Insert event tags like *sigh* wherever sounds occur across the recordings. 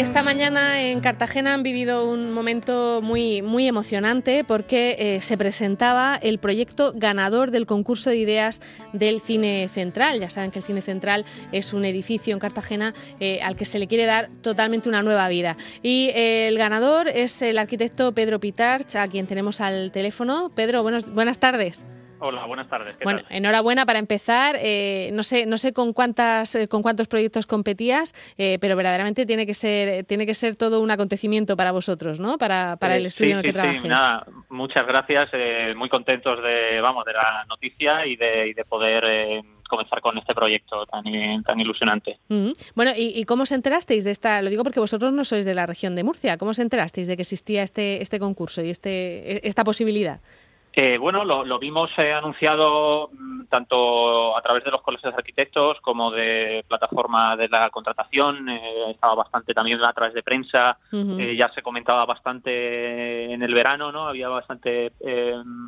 Esta mañana en Cartagena han vivido un momento muy, muy emocionante porque eh, se presentaba el proyecto ganador del concurso de ideas del Cine Central. Ya saben que el Cine Central es un edificio en Cartagena eh, al que se le quiere dar totalmente una nueva vida. Y eh, el ganador es el arquitecto Pedro Pitarch, a quien tenemos al teléfono. Pedro, buenas tardes. Hola, buenas tardes. bueno, enhorabuena para empezar. Eh, no sé, no sé con cuántas, eh, con cuántos proyectos competías, eh, pero verdaderamente tiene que ser, tiene que ser todo un acontecimiento para vosotros, ¿no? Para, para el estudio en el que sí, Nada, muchas gracias. muy contentos de, vamos, de la noticia y de, y de poder comenzar con este proyecto tan, tan ilusionante. Bueno, ¿y, ¿y, cómo os enterasteis de esta? Lo digo porque vosotros no sois de la región de Murcia. ¿Cómo os enterasteis de que existía este, este concurso y este, e, esta posibilidad? Eh, bueno, lo, vimos eh, anunciado mm, tanto a través de los colegios de arquitectos como de plataforma de la contratación. Eh, estaba bastante también a través de prensa. ya se comentaba bastante en el verano, ¿no? Había bastante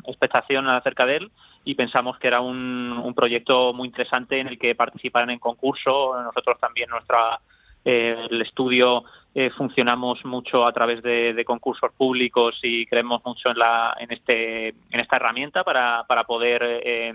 expectación acerca de él y pensamos que era un, un proyecto muy interesante en el que participaran en concurso. Nosotros también nuestra el estudio eh, funcionamos mucho a través de, concursos públicos y creemos mucho en, la, en, este, en esta herramienta para, para poder eh,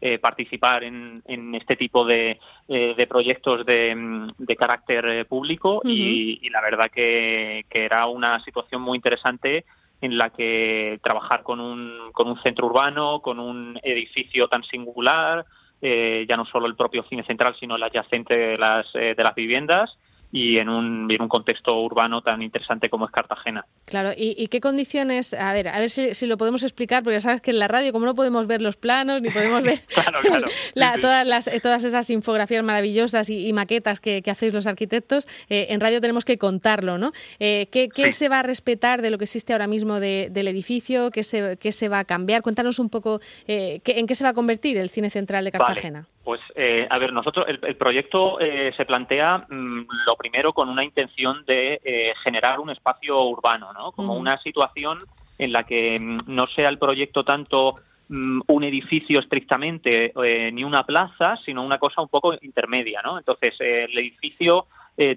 eh, participar en, este tipo de, de proyectos de, de carácter público. Y, la verdad que, que, era una situación muy interesante en la que trabajar con un, con un centro urbano, con un edificio tan singular, ya no solo el propio cine central, sino el adyacente de las, de las viviendas, y en un, en un contexto urbano tan interesante como es Cartagena. Claro, ¿y, qué condiciones? A ver, a ver si, lo podemos explicar, porque ya sabes que en la radio, como no podemos ver los planos, ni podemos ver *laughs* *laughs* todas, las, eh, todas esas infografías maravillosas y, maquetas que, hacéis los arquitectos, eh, en radio tenemos que contarlo, ¿no? Eh, ¿Qué, se va a respetar de lo que existe ahora mismo del edificio? ¿Qué se, ¿Qué se va a cambiar? Cuéntanos un poco en qué se va a convertir el Cine Central de Cartagena. Pues, eh, a ver, nosotros, el, proyecto eh, se plantea mm, lo primero con una intención de eh, generar un espacio urbano, ¿no? Como una situación en la que mm, no sea el proyecto tanto mm, un edificio estrictamente ni una plaza, sino una cosa un poco intermedia, ¿no? Entonces, el edificio,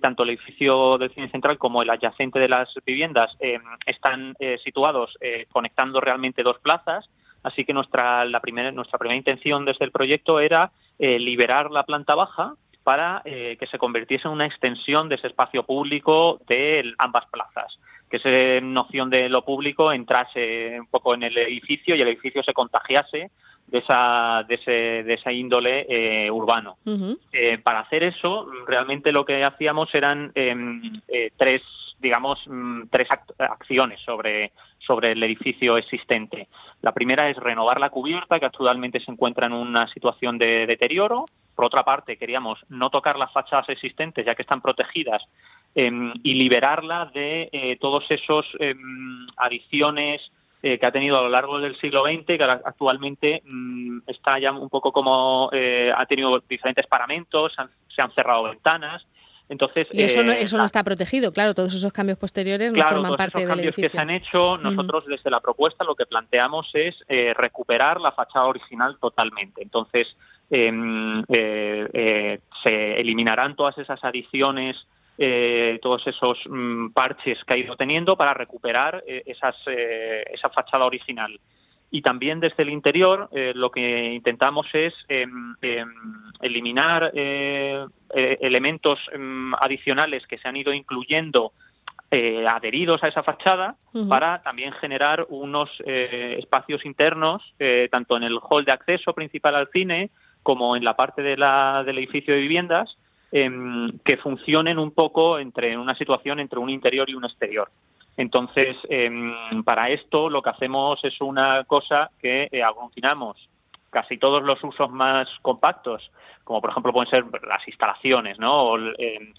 tanto el edificio del cine central como el adyacente de las viviendas, están situados conectando realmente dos plazas. Así que nuestra, la primera, nuestra primera intención desde el proyecto era eh, liberar la planta baja para eh, que se convirtiese en una extensión de ese espacio público de ambas plazas, que esa noción de lo público entrase un poco en el edificio y el edificio se contagiase de esa, de ese, de esa índole eh, urbano. para hacer eso, realmente lo que hacíamos eran em, tres digamos, mm, tres acciones sobre, sobre el edificio existente. La primera es renovar la cubierta, que actualmente se encuentra en una situación de deterioro. Por otra parte, queríamos no tocar las fachadas existentes, ya que están protegidas, em, y liberarla de eh, todos esos em, adiciones eh, que ha tenido a lo largo del siglo XX, que actualmente mm, está ya un poco como eh, ha tenido diferentes paramentos, se han cerrado ventanas entonces, y eso, no, eh, eso no está protegido, claro, todos esos cambios posteriores no forman parte del edificio. que se han hecho, nosotros desde la propuesta lo que planteamos es eh, recuperar la fachada original totalmente. Entonces, em, eh, se eliminarán todas esas adiciones, todos esos mm, parches que ha ido teniendo para recuperar esas, esa fachada original y también desde el interior eh, lo que intentamos es em, em, eliminar eh, eh, elementos em, adicionales que se han ido incluyendo adheridos a esa fachada para también generar unos espacios internos tanto en el hall de acceso principal al cine como en la parte de la, del edificio de viviendas que funcionen un poco entre una situación entre un interior y un exterior. Entonces, em, para esto lo que hacemos es una cosa que eh, aglutinamos casi todos los usos más compactos, como por ejemplo pueden ser las instalaciones, ¿no? O, em,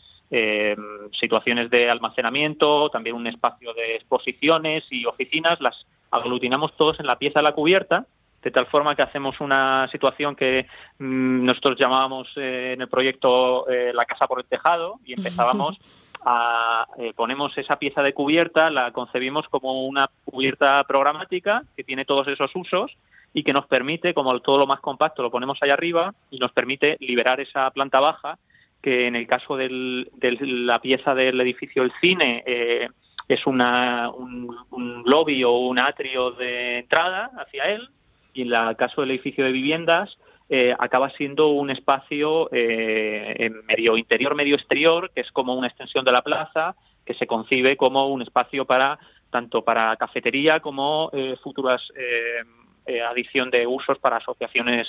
situaciones de almacenamiento, también un espacio de exposiciones y oficinas, las aglutinamos todos en la pieza de la cubierta, de tal forma que hacemos una situación que mm, nosotros llamábamos eh, en el proyecto eh, la casa por el tejado y *laughs* empezábamos eh, ponemos esa pieza de cubierta, la concebimos como una cubierta programática que tiene todos esos usos y que nos permite, como todo lo más compacto lo ponemos ahí arriba, y nos permite liberar esa planta baja que en el caso de la pieza del edificio del cine eh, es una, un, lobby o un atrio de entrada hacia él, y en el caso del edificio de viviendas eh, acaba siendo un espacio eh, medio interior, medio exterior, que es como una extensión de la plaza, que se concibe como un espacio para tanto para cafetería como eh, futuras adición de usos para asociaciones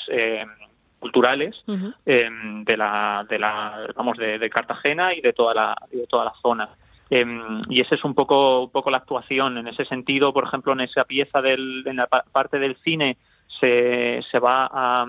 culturales de la de la vamos de, Cartagena y de toda la de toda la zona. Em, y esa es un poco un poco la actuación. En ese sentido por ejemplo en esa pieza del en la parte del cine se, se va a,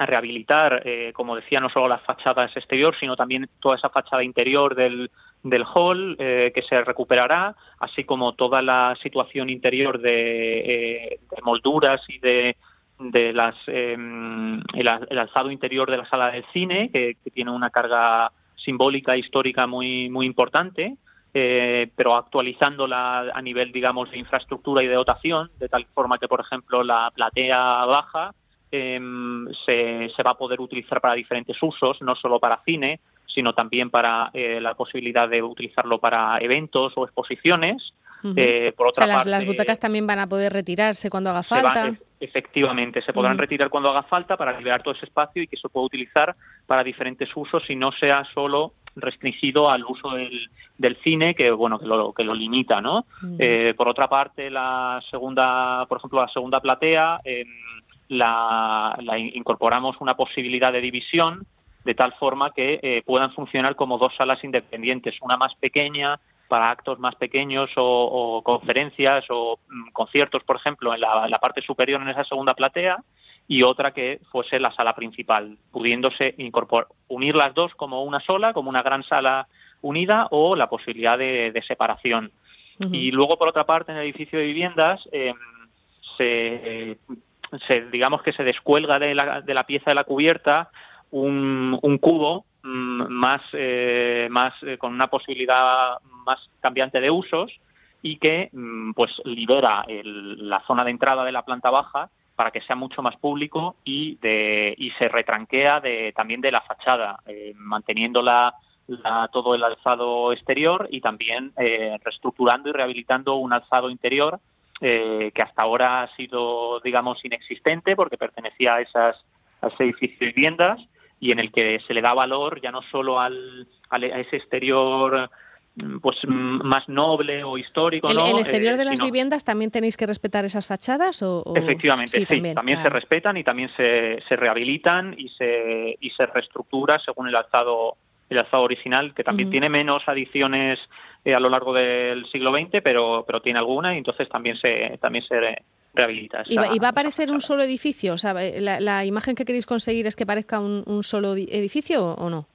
a rehabilitar, eh, como decía, no solo las fachadas exterior, sino también toda esa fachada interior del, del hall eh, que se recuperará, así como toda la situación interior de, eh, molduras y de, de las em, el, alzado interior de la sala del cine, que, tiene una carga simbólica e histórica muy, muy importante. pero actualizándola a nivel, digamos, de infraestructura y de dotación, de tal forma que, por ejemplo, la platea baja Em, se, se, va a poder utilizar para diferentes usos, no solo para cine, sino también para eh, la posibilidad de utilizarlo para eventos o exposiciones. Eh, por otra o sea, las, las, butacas también van a poder retirarse cuando haga falta. efectivamente, se podrán retirar cuando haga falta para liberar todo ese espacio y que se pueda utilizar para diferentes usos y no sea solo restringido al uso del, del cine que bueno que lo que lo limita no eh, por otra parte la segunda por ejemplo la segunda platea eh, la, incorporamos una posibilidad de división de tal forma que eh, puedan funcionar como dos salas independientes, una más pequeña para actos más pequeños o, conferencias o mm, conciertos, por ejemplo, en la, parte superior en esa segunda platea y otra que fuese la sala principal, pudiéndose unir las dos como una sola, como una gran sala unida o la posibilidad de, separación. Y luego, por otra parte, en el edificio de viviendas em, se se, digamos que se descuelga de la, de la pieza de la cubierta un, un cubo mm, más, eh, más eh, con una posibilidad más cambiante de usos y que mm, pues libera la zona de entrada de la planta baja para que sea mucho más público y de y se retranquea de también de la fachada eh, manteniendo la, todo el alzado exterior y también reestructurando y rehabilitando un alzado interior eh, que hasta ahora ha sido, digamos, inexistente porque pertenecía a esas a ese edificio de viviendas y en el que se le da valor ya no solo al, a ese exterior mm, pues mm, más noble o histórico. ¿El, ¿no? el exterior de eh, las viviendas también tenéis que respetar esas fachadas? O, Efectivamente, sí, también, se respetan y también se, se rehabilitan y se, y se reestructura según el alzado el alzado original, que también tiene menos adiciones eh, a lo largo del siglo XX, pero, pero tiene alguna y entonces también se, también se rehabilita. ¿Y, va, a aparecer un solo edificio? O sea, la, imagen que queréis conseguir es que parezca un, solo edificio o no?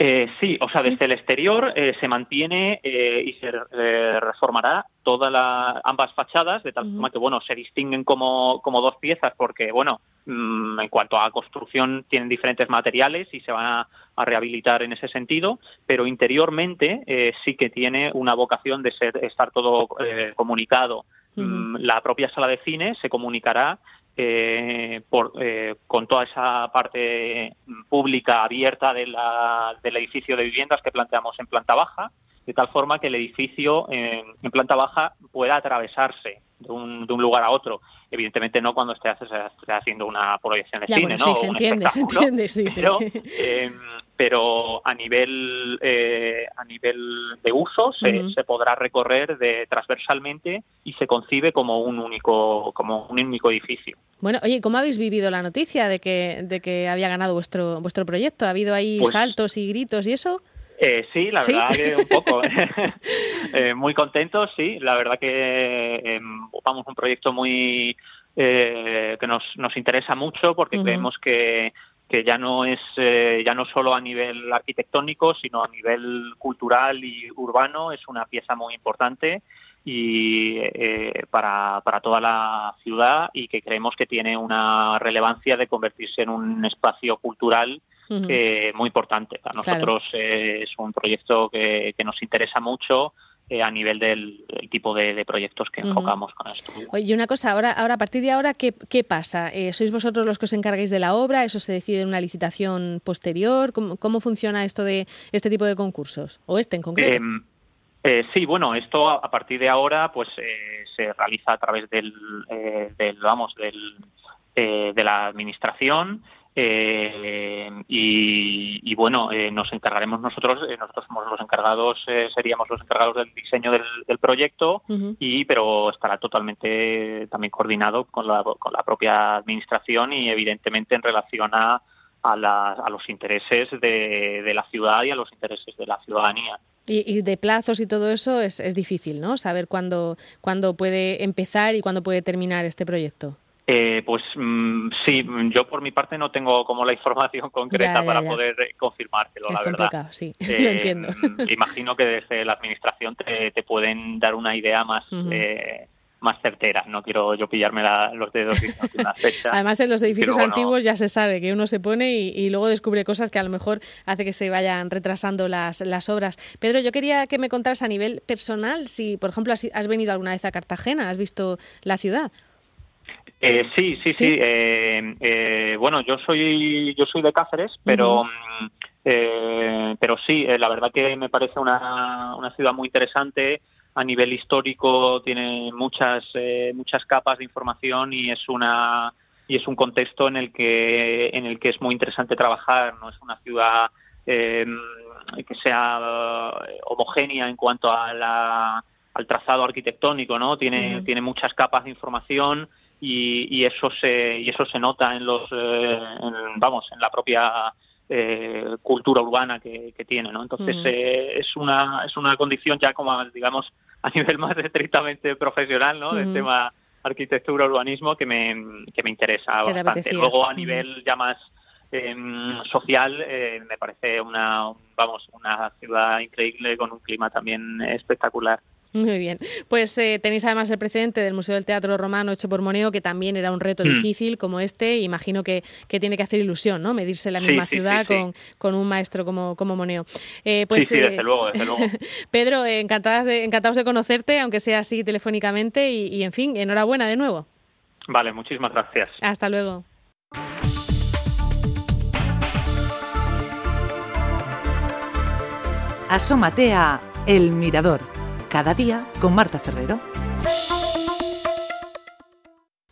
Eh, sí, o sea, desde el exterior eh, se mantiene eh, y se reformará todas las ambas fachadas de tal forma que, bueno, se distinguen como, como dos piezas porque, bueno, mm, en cuanto a construcción tienen diferentes materiales y se van a, rehabilitar en ese sentido, pero interiormente sí que tiene una vocación de ser estar todo comunicado. Mm, la propia sala de cine se comunicará eh, por, eh, con toda esa parte pública abierta de del edificio de viviendas que planteamos en planta baja, de tal forma que el edificio en, planta baja pueda atravesarse de un, de un, lugar a otro. Evidentemente no cuando esté, haciendo una proyección de cine, ¿no? Sí, se entiende, se entiende, sí, pero, em, *laughs* pero a nivel eh, a nivel de uso se, se, podrá recorrer de transversalmente y se concibe como un único como un único edificio. Bueno, oye, ¿cómo habéis vivido la noticia de que de que había ganado vuestro vuestro proyecto? ¿Ha habido ahí pues saltos y gritos y eso? Eh, sí, la verdad que un poco. *laughs* *laughs* eh, muy contentos, sí. La verdad que eh, vamos un proyecto muy eh, que nos, nos interesa mucho porque creemos que que ya no es eh, ya no solo a nivel arquitectónico sino a nivel cultural y urbano es una pieza muy importante y eh, para, para toda la ciudad y que creemos que tiene una relevancia de convertirse en un espacio cultural eh, muy importante. Para nosotros es un proyecto que, que nos interesa mucho eh, a nivel del tipo de, proyectos que enfocamos con esto. Y una cosa, ahora, ahora a partir de ahora, ¿qué, qué pasa? Eh, ¿Sois vosotros los que os encargáis de la obra? ¿Eso se decide en una licitación posterior? ¿Cómo, cómo funciona esto de este tipo de concursos? ¿O este en concreto? Em, eh, sí, bueno, esto a, partir de ahora pues se realiza a través del, del vamos, del, de la administración eh, y, bueno, eh, nos encargaremos nosotros, eh, nosotros somos los encargados, seríamos los encargados del diseño del, proyecto, y pero estará totalmente también coordinado con la, con la propia administración y evidentemente en relación a, a, los intereses de, la ciudad y a los intereses de la ciudadanía. Y, de plazos y todo eso es, es difícil, ¿no? Saber cuándo, cuándo puede empezar y cuándo puede terminar este proyecto. Eh, pues mm, sí, yo por mi parte no tengo como la información *laughs* concreta para poder confirmártelo, la verdad. sí, *laughs* lo entiendo. Eh, imagino que desde la administración te, pueden dar una idea más eh, más certera. No quiero yo pillarme los dedos y una fecha. *laughs* Además, en los edificios antiguos ya se sabe que uno se pone y, luego descubre cosas que a lo mejor hace que se vayan retrasando las, las obras. Pedro, yo quería que me contaras a nivel personal si, por ejemplo, has venido alguna vez a Cartagena, has visto la ciudad. Eh, sí, sí, sí. Eh, eh, bueno, yo soy yo soy de Cáceres, pero mm, pero sí, la verdad que me parece una, una ciudad muy interesante a nivel histórico. Tiene muchas muchas capas de información y es una y es un contexto en el que en el que es muy interesante trabajar. No es una ciudad que sea homogénea en cuanto a la, al trazado arquitectónico, ¿no? Tiene tiene muchas capas de información y, eso se y eso se nota en los eh, vamos en la propia eh, cultura urbana que, tiene no entonces eh, es una es una condición ya como digamos a nivel *laughs* más estrictamente profesional no del tema arquitectura urbanismo que me que me interesa bastante. luego a nivel ya más em, social me parece una vamos una ciudad increíble con un clima también espectacular muy bien. Pues eh, tenéis además el precedente del Museo del Teatro Romano hecho por Moneo, que también era un reto mm. difícil como este. Imagino que, tiene que hacer ilusión, ¿no? Medirse la misma ciudad con, con, un maestro como, como Moneo. Eh, pues, sí, desde eh, luego, desde luego. *laughs* Pedro, encantadas de, encantados de conocerte, aunque sea así telefónicamente. Y, y, en fin, enhorabuena de nuevo. Vale, muchísimas gracias. Hasta luego. Asómate a El Mirador cada día con Marta Ferrero.